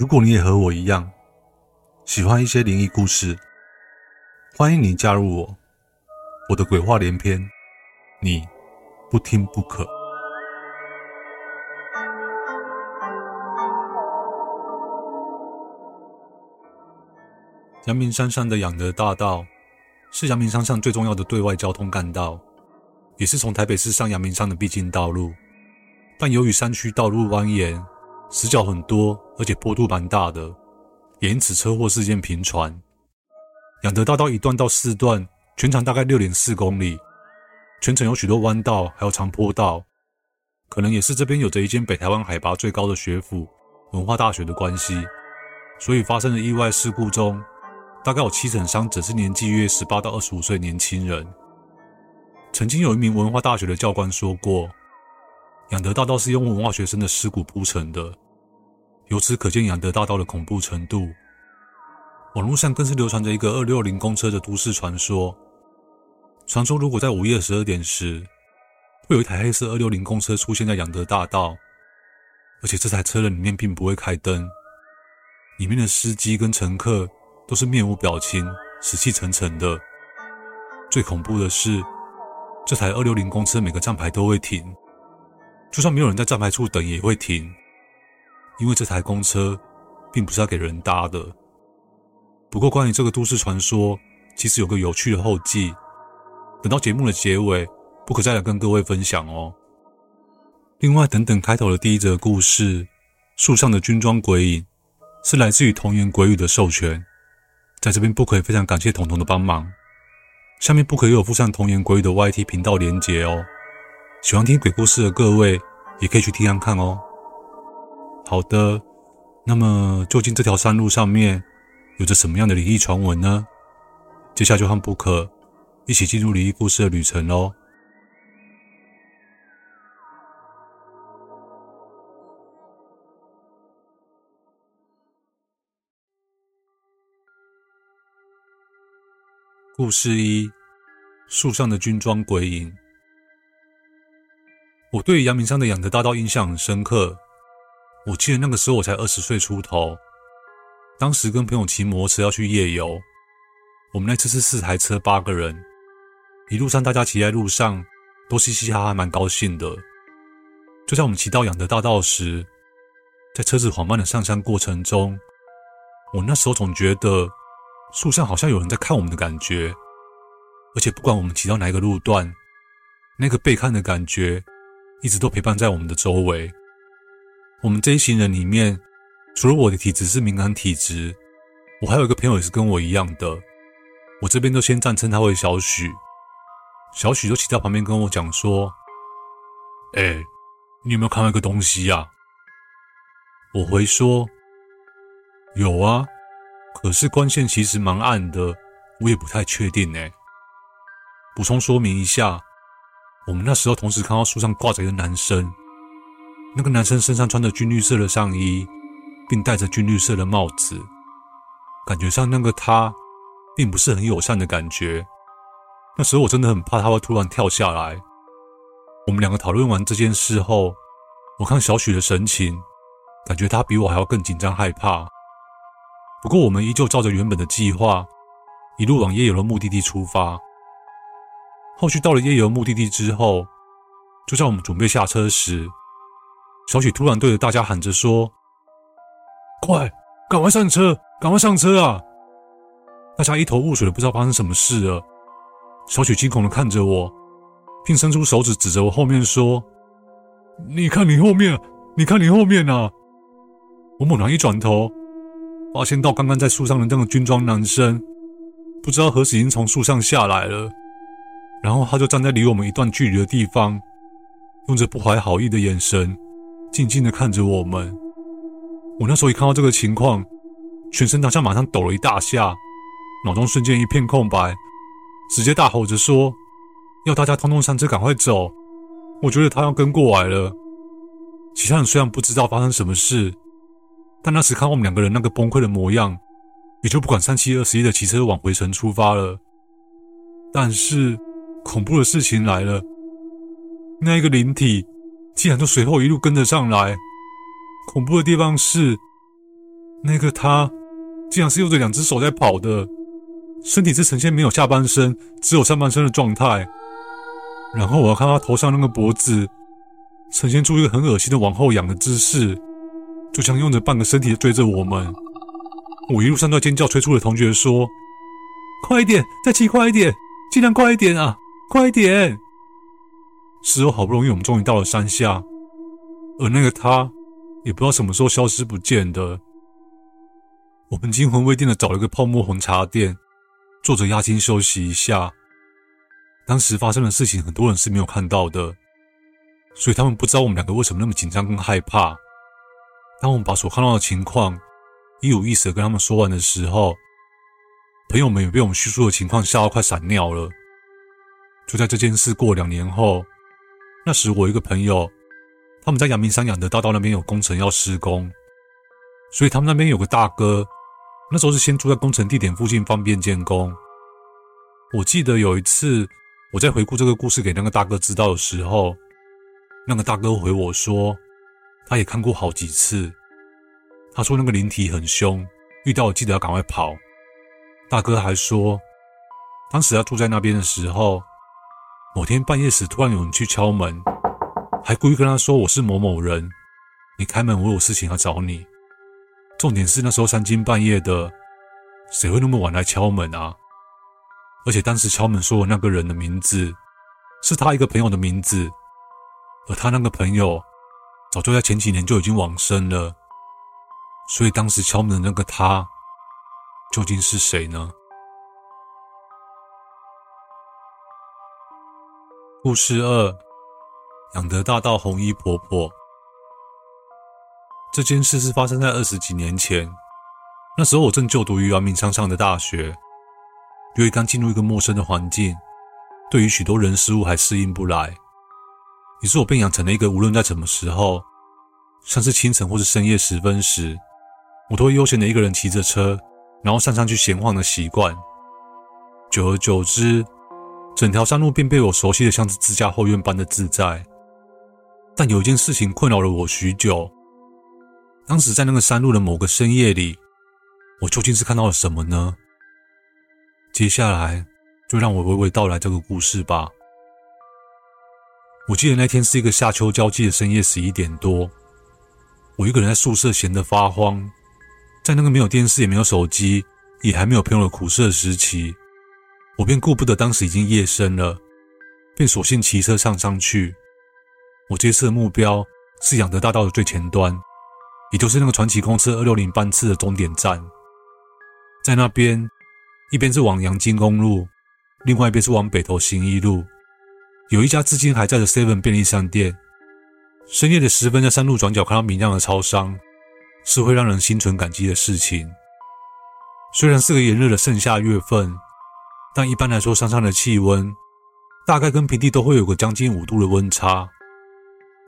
如果你也和我一样喜欢一些灵异故事，欢迎你加入我。我的鬼话连篇，你不听不可。阳明山上的仰德大道是阳明山上最重要的对外交通干道，也是从台北市上阳明山的必经道路。但由于山区道路蜿蜒，死角很多，而且坡度蛮大的，也因此车祸事件频传。仰德大道一段到四段，全长大概六点四公里，全程有许多弯道，还有长坡道。可能也是这边有着一间北台湾海拔最高的学府——文化大学的关系，所以发生的意外事故中，大概有七成伤者是年纪约十八到二十五岁年轻人。曾经有一名文化大学的教官说过。仰德大道是用文化学生的尸骨铺成的，由此可见仰德大道的恐怖程度。网络上更是流传着一个二六零公车的都市传说。传说如果在午夜十二点时，会有一台黑色二六零公车出现在仰德大道，而且这台车的里面并不会开灯，里面的司机跟乘客都是面无表情、死气沉沉的。最恐怖的是，这台二六零公车每个站牌都会停。就算没有人在站牌处等，也会停，因为这台公车并不是要给人搭的。不过，关于这个都市传说，其实有个有趣的后记，等到节目的结尾，不可再来跟各位分享哦。另外，等等开头的第一则故事，树上的军装鬼影，是来自于童言鬼语的授权，在这边不可以非常感谢彤彤的帮忙。下面不可以有附上童言鬼语的 YT 频道连结哦。喜欢听鬼故事的各位，也可以去听看看哦。好的，那么究竟这条山路上面有着什么样的灵异传闻呢？接下来就和 Book 一起进入灵异故事的旅程喽。故事一：树上的军装鬼影。我对阳明山的仰德大道印象很深刻。我记得那个时候我才二十岁出头，当时跟朋友骑摩托车要去夜游。我们那次是四台车，八个人，一路上大家骑在路上都嘻嘻哈哈，蛮高兴的。就在我们骑到仰德大道时，在车子缓慢的上山过程中，我那时候总觉得树上好像有人在看我们的感觉，而且不管我们骑到哪一个路段，那个被看的感觉。一直都陪伴在我们的周围。我们这一行人里面，除了我的体质是敏感体质，我还有一个朋友也是跟我一样的。我这边都先暂称他为小许。小许就骑到旁边跟我讲说：“哎，你有没有看到一个东西呀？”我回说：“有啊，可是光线其实蛮暗的，我也不太确定哎。”补充说明一下。我们那时候同时看到树上挂着一个男生，那个男生身上穿着军绿色的上衣，并戴着军绿色的帽子，感觉上那个他并不是很友善的感觉。那时候我真的很怕他会突然跳下来。我们两个讨论完这件事后，我看小许的神情，感觉他比我还要更紧张害怕。不过我们依旧照着原本的计划，一路往夜游的目的地出发。后续到了夜游目的地之后，就在我们准备下车时，小许突然对着大家喊着说：“快，赶快上车，赶快上车啊！”大家一头雾水的，不知道发生什么事了。小许惊恐的看着我，并伸出手指指着我后面说：“你看你后面，你看你后面啊！”我猛然一转头，发现到刚刚在树上的那个军装男生，不知道何时已经从树上下来了。然后他就站在离我们一段距离的地方，用着不怀好意的眼神，静静地看着我们。我那时候一看到这个情况，全身当下马上抖了一大下，脑中瞬间一片空白，直接大吼着说：“要大家通通上车，赶快走！”我觉得他要跟过来了。其他人虽然不知道发生什么事，但那时看我们两个人那个崩溃的模样，也就不管三七二十一的骑车往回程出发了。但是恐怖的事情来了，那一个灵体竟然就随后一路跟着上来。恐怖的地方是，那个他竟然是用着两只手在跑的，身体是呈现没有下半身，只有上半身的状态。然后我要看他头上那个脖子，呈现出一个很恶心的往后仰的姿势，就像用着半个身体追着我们。我一路上都在尖叫，催促的同学说：“快一点，再骑快一点，尽量快一点啊，快点！”事后好不容易，我们终于到了山下，而那个他。也不知道什么时候消失不见的。我们惊魂未定的找了个泡沫红茶店，坐着压惊休息一下。当时发生的事情，很多人是没有看到的，所以他们不知道我们两个为什么那么紧张跟害怕。当我们把所看到的情况一五一十的跟他们说完的时候，朋友们也被我们叙述的情况吓到快闪尿了。就在这件事过两年后，那时我一个朋友。他们在阳明山仰德大道那边有工程要施工，所以他们那边有个大哥，那时候是先住在工程地点附近，方便建工。我记得有一次我在回顾这个故事给那个大哥知道的时候，那个大哥回我说，他也看过好几次。他说那个灵体很凶，遇到我记得要赶快跑。大哥还说，当时他住在那边的时候，某天半夜时突然有人去敲门。还故意跟他说：“我是某某人，你开门，我有事情要找你。”重点是那时候三更半夜的，谁会那么晚来敲门啊？而且当时敲门说的那个人的名字，是他一个朋友的名字，而他那个朋友早就在前几年就已经往生了。所以当时敲门的那个他，究竟是谁呢？故事二。仰德大道红衣婆婆，这件事是发生在二十几年前。那时候我正就读于阳明山上的大学，因为刚进入一个陌生的环境，对于许多人事物还适应不来。于是我便养成了一个无论在什么时候，像是清晨或是深夜时分时，我都会悠闲的一个人骑着车，然后上山去闲晃的习惯。久而久之，整条山路便被我熟悉的像是自家后院般的自在。但有一件事情困扰了我许久。当时在那个山路的某个深夜里，我究竟是看到了什么呢？接下来就让我娓娓道来这个故事吧。我记得那天是一个夏秋交际的深夜十一点多，我一个人在宿舍闲得发慌，在那个没有电视也没有手机也还没有朋友的苦涩时期，我便顾不得当时已经夜深了，便索性骑车上上去。我这次的目标是仰德大道的最前端，也就是那个传奇公车二六零班次的终点站。在那边，一边是往阳金公路，另外一边是往北投行一路，有一家至今还在的 Seven 便利商店。深夜的时分，在山路转角看到明亮的超商，是会让人心存感激的事情。虽然是个炎热的盛夏月份，但一般来说，山上的气温大概跟平地都会有个将近五度的温差。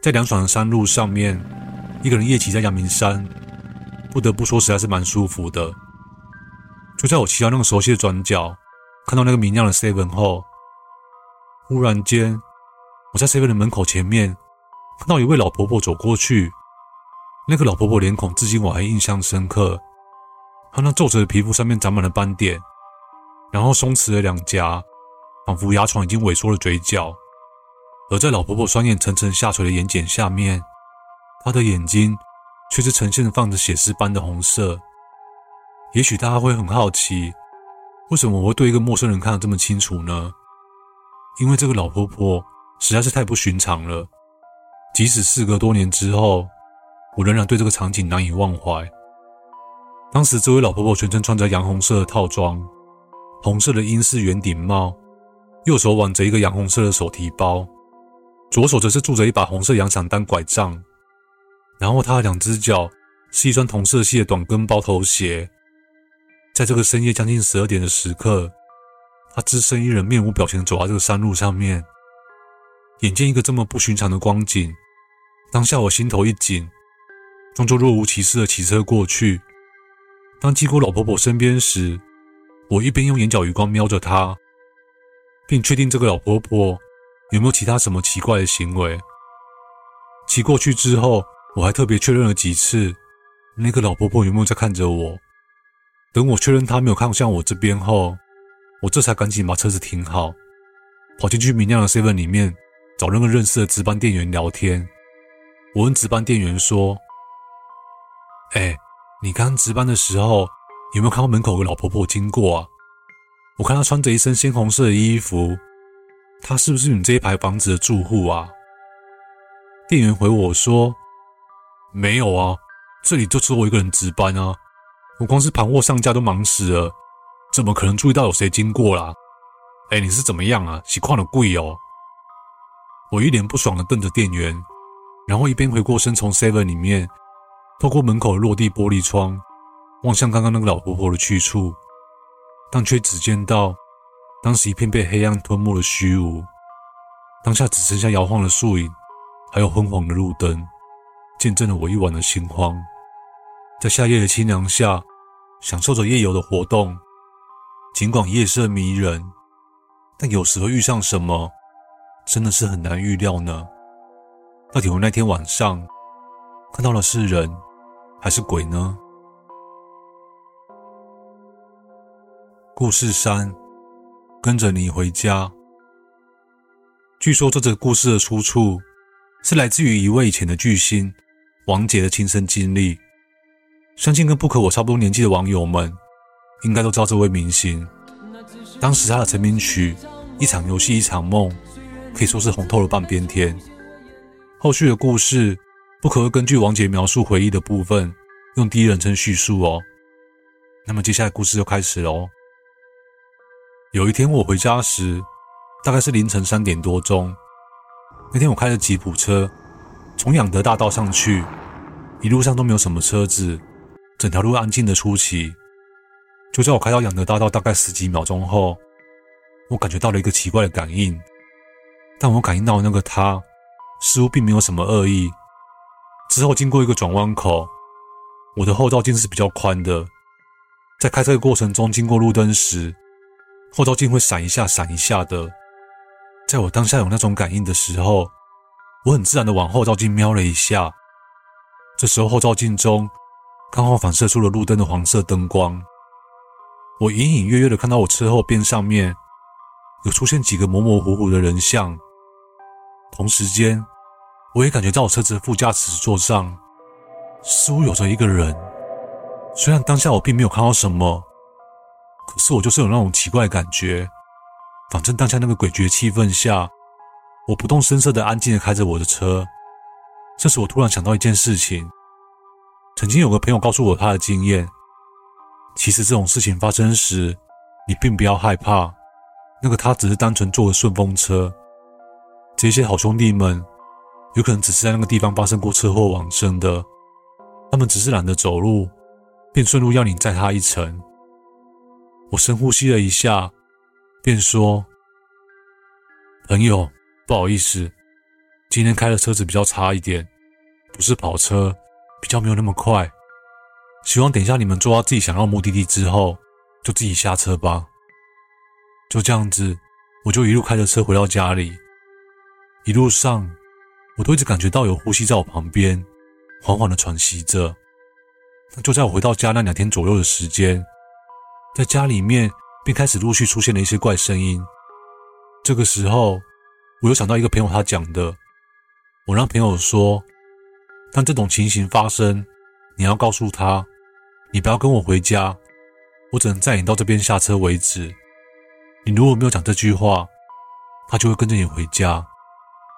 在凉爽的山路上面，一个人夜骑在阳明山，不得不说实在是蛮舒服的。就在我骑到那个熟悉的转角，看到那个明亮的 Seven 后，忽然间，我在 Seven 的门口前面看到一位老婆婆走过去。那个老婆婆脸孔至今我还印象深刻，她那皱褶的皮肤上面长满了斑点，然后松弛的两颊，仿佛牙床已经萎缩了嘴角。而在老婆婆双眼层层下垂的眼睑下面，她的眼睛却是呈现放着血丝般的红色。也许大家会很好奇，为什么我会对一个陌生人看得这么清楚呢？因为这个老婆婆实在是太不寻常了。即使事隔多年之后，我仍然对这个场景难以忘怀。当时这位老婆婆全身穿着洋红色的套装，红色的英式圆顶帽，右手挽着一个洋红色的手提包。左手则是拄着一把红色洋伞当拐杖，然后他的两只脚是一双同色系的短跟包头鞋。在这个深夜将近十二点的时刻，他只身一人，面无表情地走在这个山路上面。眼见一个这么不寻常的光景，当下我心头一紧，装作若无其事地骑车过去。当经过老婆婆身边时，我一边用眼角余光瞄着她，并确定这个老婆婆有没有其他什么奇怪的行为。骑过去之后，我还特别确认了几次，那个老婆婆有没有在看着我。等我确认她没有看向我这边后，我这才赶紧把车子停好，跑进去明亮的 seven 里面找那个认识的值班店员聊天。我问值班店员说：“哎，你刚值班的时候有没有看到门口有老婆婆经过啊？我看她穿着一身鲜红色的衣服，她是不是你这一排房子的住户啊？”店员回我说：“没有啊，这里就只有我一个人值班啊。”我光是盘货上架都忙死了，怎么可能注意到有谁经过啦？哎，你是怎么样啊？洗矿的贵哦！我一脸不爽的瞪着店员，然后一边回过身从 Seven 里面透过门口的落地玻璃窗望向刚刚那个老婆婆的去处，但却只见到当时一片被黑暗吞没的虚无，当下只剩下摇晃的树影，还有昏黄的路灯，见证了我一晚的心慌。在夏夜的清凉下。享受着夜游的活动，尽管夜色迷人，但有时候遇上什么，真的是很难预料呢。到底我那天晚上看到的是人还是鬼呢？故事三，跟着你回家。据说这则故事的出处是来自于一位以前的巨星王杰的亲身经历。相信跟不可我差不多年纪的网友们，应该都知道这位明星。当时他的成名曲《一场游戏一场梦》可以说是红透了半边天。后续的故事不可会根据王杰描述回忆的部分，用第一人称叙述哦。那么接下来故事就开始喽。有一天我回家时，大概是凌晨三点多钟。那天我开着吉普车，从仰德大道上去，一路上都没有什么车子。整条路安静的出奇，就在我开到仰德大道大概十几秒钟后，我感觉到了一个奇怪的感应。但我感应到那个他，似乎并没有什么恶意。之后经过一个转弯口，我的后照镜是比较宽的，在开车的过程中经过路灯时，后照镜会闪一下闪一下的。在我当下有那种感应的时候，我很自然的往后照镜瞄了一下，这时候后照镜中。刚好反射出了路灯的黄色灯光，我隐隐约约的看到我车后边上面有出现几个模模糊糊的人像。同时间，我也感觉到我车子的副驾驶座上似乎有着一个人。虽然当下我并没有看到什么，可是我就是有那种奇怪的感觉。反正当下那个诡谲气氛下，我不动声色的安静的开着我的车。这时我突然想到一件事情。曾经有个朋友告诉我他的经验，其实这种事情发生时，你并不要害怕，那个他只是单纯坐个顺风车，这些好兄弟们有可能只是在那个地方发生过车祸往生的，他们只是懒得走路，便顺路要你载他一程。我深呼吸了一下，便说：“朋友，不好意思，今天开的车子比较差一点，不是跑车。”比较没有那么快，希望等一下你们坐到自己想要目的地之后，就自己下车吧。就这样子，我就一路开着车回到家里。一路上，我都一直感觉到有呼吸在我旁边，缓缓的喘息着。就在我回到家那两天左右的时间，在家里面便开始陆续出现了一些怪声音。这个时候，我又想到一个朋友他讲的，我让朋友说。当这种情形发生，你要告诉他，你不要跟我回家，我只能载你到这边下车为止。你如果没有讲这句话，他就会跟着你回家，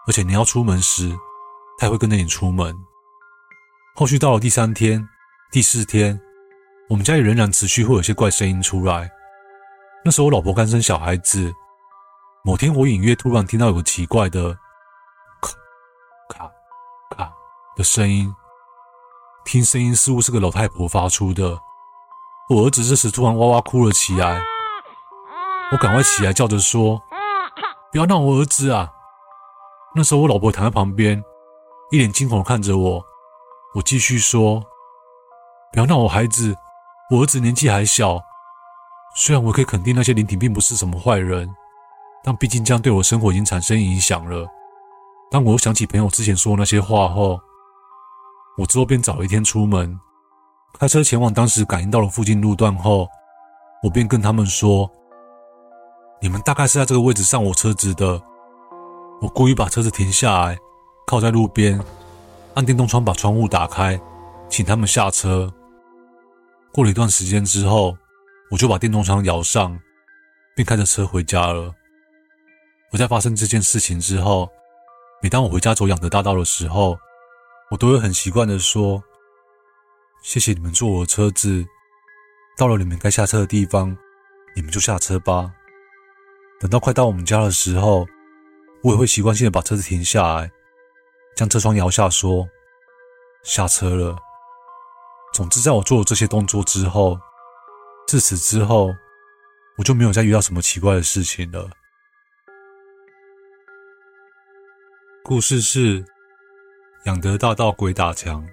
而且你要出门时，他也会跟着你出门。后续到了第三天、第四天，我们家里仍然持续会有些怪声音出来。那时候我老婆刚生小孩子，某天我隐约突然听到有个奇怪的咔咔咔。的声音，听声音似乎是个老太婆发出的。我儿子这时突然哇哇哭了起来，我赶快起来叫着说：“不要闹我儿子啊！”那时候我老婆躺在旁边，一脸惊恐地看着我。我继续说：“不要闹我孩子，我儿子年纪还小。虽然我可以肯定那些灵体并不是什么坏人，但毕竟这样对我生活已经产生影响了。当我又想起朋友之前说的那些话后，我之后便早一天出门。”开车前往当时感应到了附近路段后，我便跟他们说：“你们大概是在这个位置上我车子的。”我故意把车子停下来，靠在路边，按电动窗把窗户打开，请他们下车。过了一段时间之后，我就把电动窗摇上，并开着车回家了。我在发生这件事情之后，每当我回家走养德大道的时候，我都会很习惯地说。谢谢你们坐我的车子，到了你们该下车的地方，你们就下车吧。等到快到我们家的时候，我也会习惯性的把车子停下来，将车窗摇下，说：“下车了。”总之，在我做了这些动作之后，自此之后，我就没有再遇到什么奇怪的事情了。故事是养德大道鬼打墙。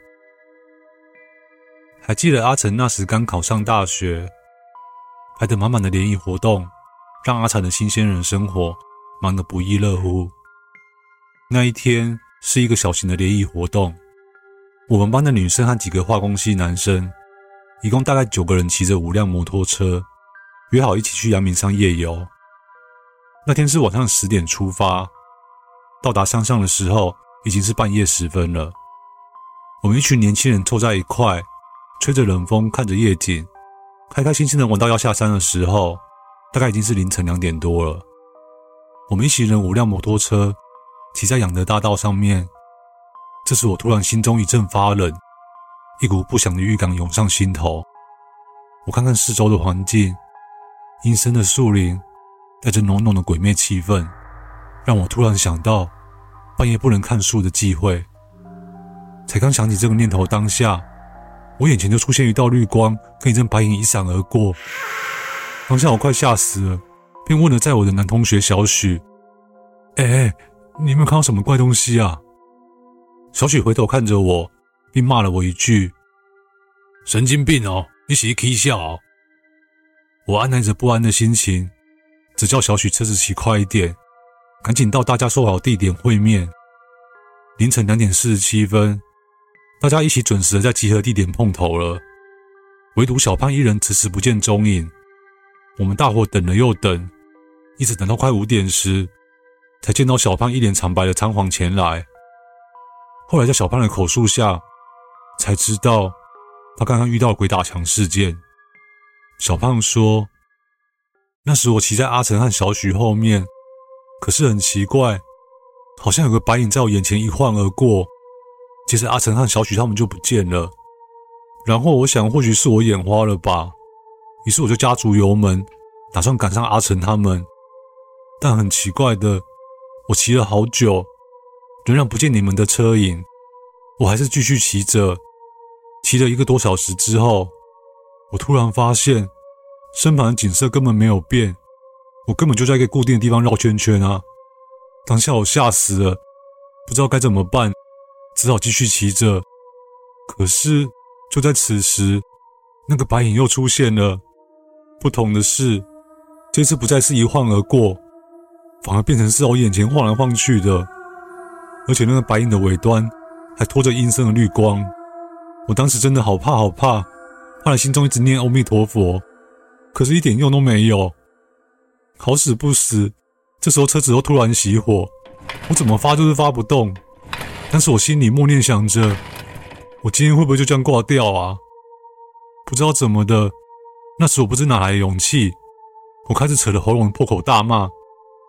还记得阿成那时刚考上大学，排得满满的联谊活动，让阿成的新鲜人生活忙得不亦乐乎。那一天是一个小型的联谊活动，我们班的女生和几个化工系男生，一共大概九个人，骑着五辆摩托车，约好一起去阳明山夜游。那天是晚上十点出发，到达山上的时候已经是半夜时分了。我们一群年轻人凑在一块。吹着冷风，看着夜景，开开心心的玩到要下山的时候，大概已经是凌晨两点多了。我们一行人五辆摩托车骑在养德大道上面，这时我突然心中一阵发冷，一股不祥的预感涌上心头。我看看四周的环境，阴森的树林带着浓浓的鬼魅气氛，让我突然想到半夜不能看书的忌讳。才刚想起这个念头，当下。我眼前就出现一道绿光，跟一阵白影一闪而过。当下我快吓死了，便问了在我的男同学小许：“哎哎，你有没有看到什么怪东西啊？”小许回头看着我，并骂了我一句：“神经病哦，你喜欢笑哦。”我按捺着不安的心情，只叫小许车子骑快一点，赶紧到大家说好地点会面。凌晨两点四十七分。大家一起准时的在集合地点碰头了，唯独小胖一人迟迟不见踪影。我们大伙等了又等，一直等到快五点时，才见到小胖一脸惨白的仓皇前来。后来在小胖的口述下，才知道他刚刚遇到鬼打墙事件。小胖说：“那时我骑在阿成和小许后面，可是很奇怪，好像有个白影在我眼前一晃而过。”接着阿成和小许他们就不见了，然后我想或许是我眼花了吧，于是我就加足油门，打算赶上阿成他们。但很奇怪的，我骑了好久，仍然不见你们的车影，我还是继续骑着。骑了一个多小时之后，我突然发现身旁的景色根本没有变，我根本就在一个固定的地方绕圈圈啊！当下我吓死了，不知道该怎么办。只好继续骑着，可是就在此时，那个白影又出现了。不同的是，这次不再是一晃而过，反而变成是我眼前晃来晃去的，而且那个白影的尾端还拖着阴森的绿光。我当时真的好怕好怕，怕的心中一直念阿弥陀佛，可是一点用都没有。好死不死，这时候车子又突然熄火，我怎么发就是发不动。但是我心里默念想着，我今天会不会就这样挂掉啊？不知道怎么的，那时我不知哪来的勇气，我开始扯着喉咙破口大骂，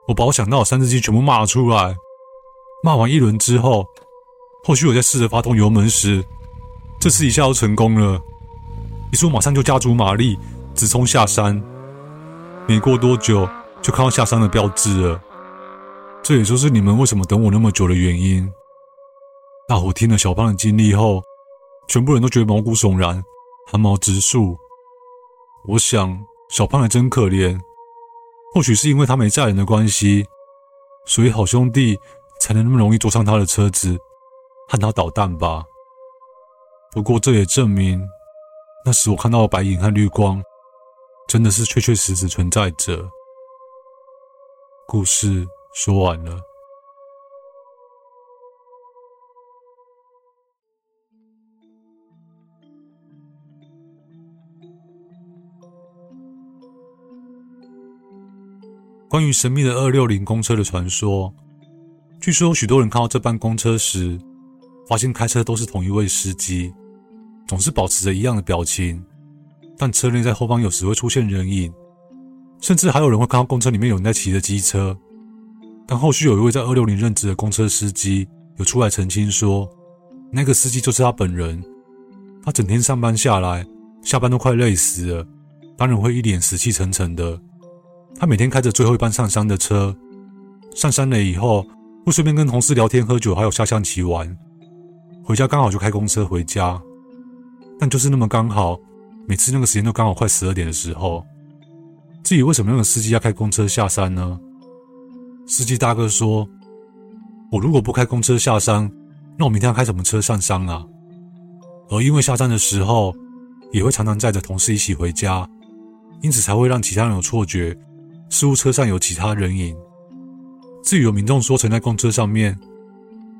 我把我想到的三字经全部骂了出来。骂完一轮之后，后续我在试着发动油门时，这次一下就成功了。于是我马上就加足马力，直冲下山。没过多久，就看到下山的标志了。这也就是你们为什么等我那么久的原因。大伙听了小胖的经历后，全部人都觉得毛骨悚然，寒毛直竖。我想，小胖还真可怜。或许是因为他没嫁人的关系，所以好兄弟才能那么容易坐上他的车子，和他捣蛋吧。不过这也证明，那时我看到的白影和绿光，真的是确确实实存在着。故事说完了。关于神秘的二六零公车的传说，据说许多人看到这班公车时，发现开车都是同一位司机，总是保持着一样的表情，但车内在后方有时会出现人影，甚至还有人会看到公车里面有人在骑着机车。但后续有一位在二六零任职的公车司机有出来澄清说，那个司机就是他本人，他整天上班下来，下班都快累死了，当然会一脸死气沉沉的。他每天开着最后一班上山的车，上山了以后会顺便跟同事聊天、喝酒，还有下象棋玩。回家刚好就开公车回家，但就是那么刚好，每次那个时间都刚好快十二点的时候。至于为什么那个司机要开公车下山呢？司机大哥说：“我如果不开公车下山，那我明天要开什么车上山啊？”而因为下山的时候也会常常载着同事一起回家，因此才会让其他人有错觉。似乎车上有其他人影。至于有民众说曾在公车上面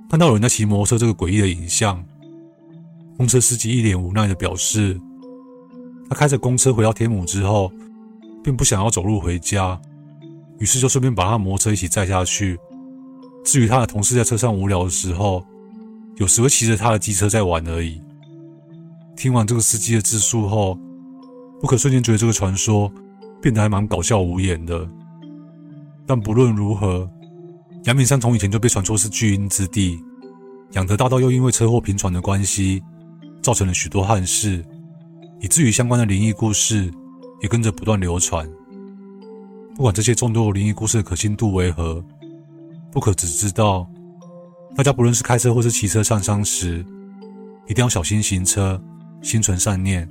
看到有人在骑摩托车这个诡异的影像，公车司机一脸无奈的表示，他开着公车回到天母之后，并不想要走路回家，于是就顺便把他摩托车一起载下去。至于他的同事在车上无聊的时候，有时会骑着他的机车在玩而已。听完这个司机的自述后，不可瞬间觉得这个传说。变得还蛮搞笑无言的，但不论如何，阳明山从以前就被传说是巨阴之地，仰德大道又因为车祸频传的关系，造成了许多憾事，以至于相关的灵异故事也跟着不断流传。不管这些众多灵异故事的可信度为何，不可只知道，大家不论是开车或是骑车上山时，一定要小心行车，心存善念，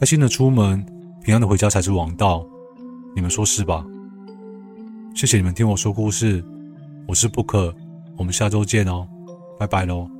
开心的出门。平安的回家才是王道，你们说是吧？谢谢你们听我说故事，我是布克我们下周见哦，拜拜喽。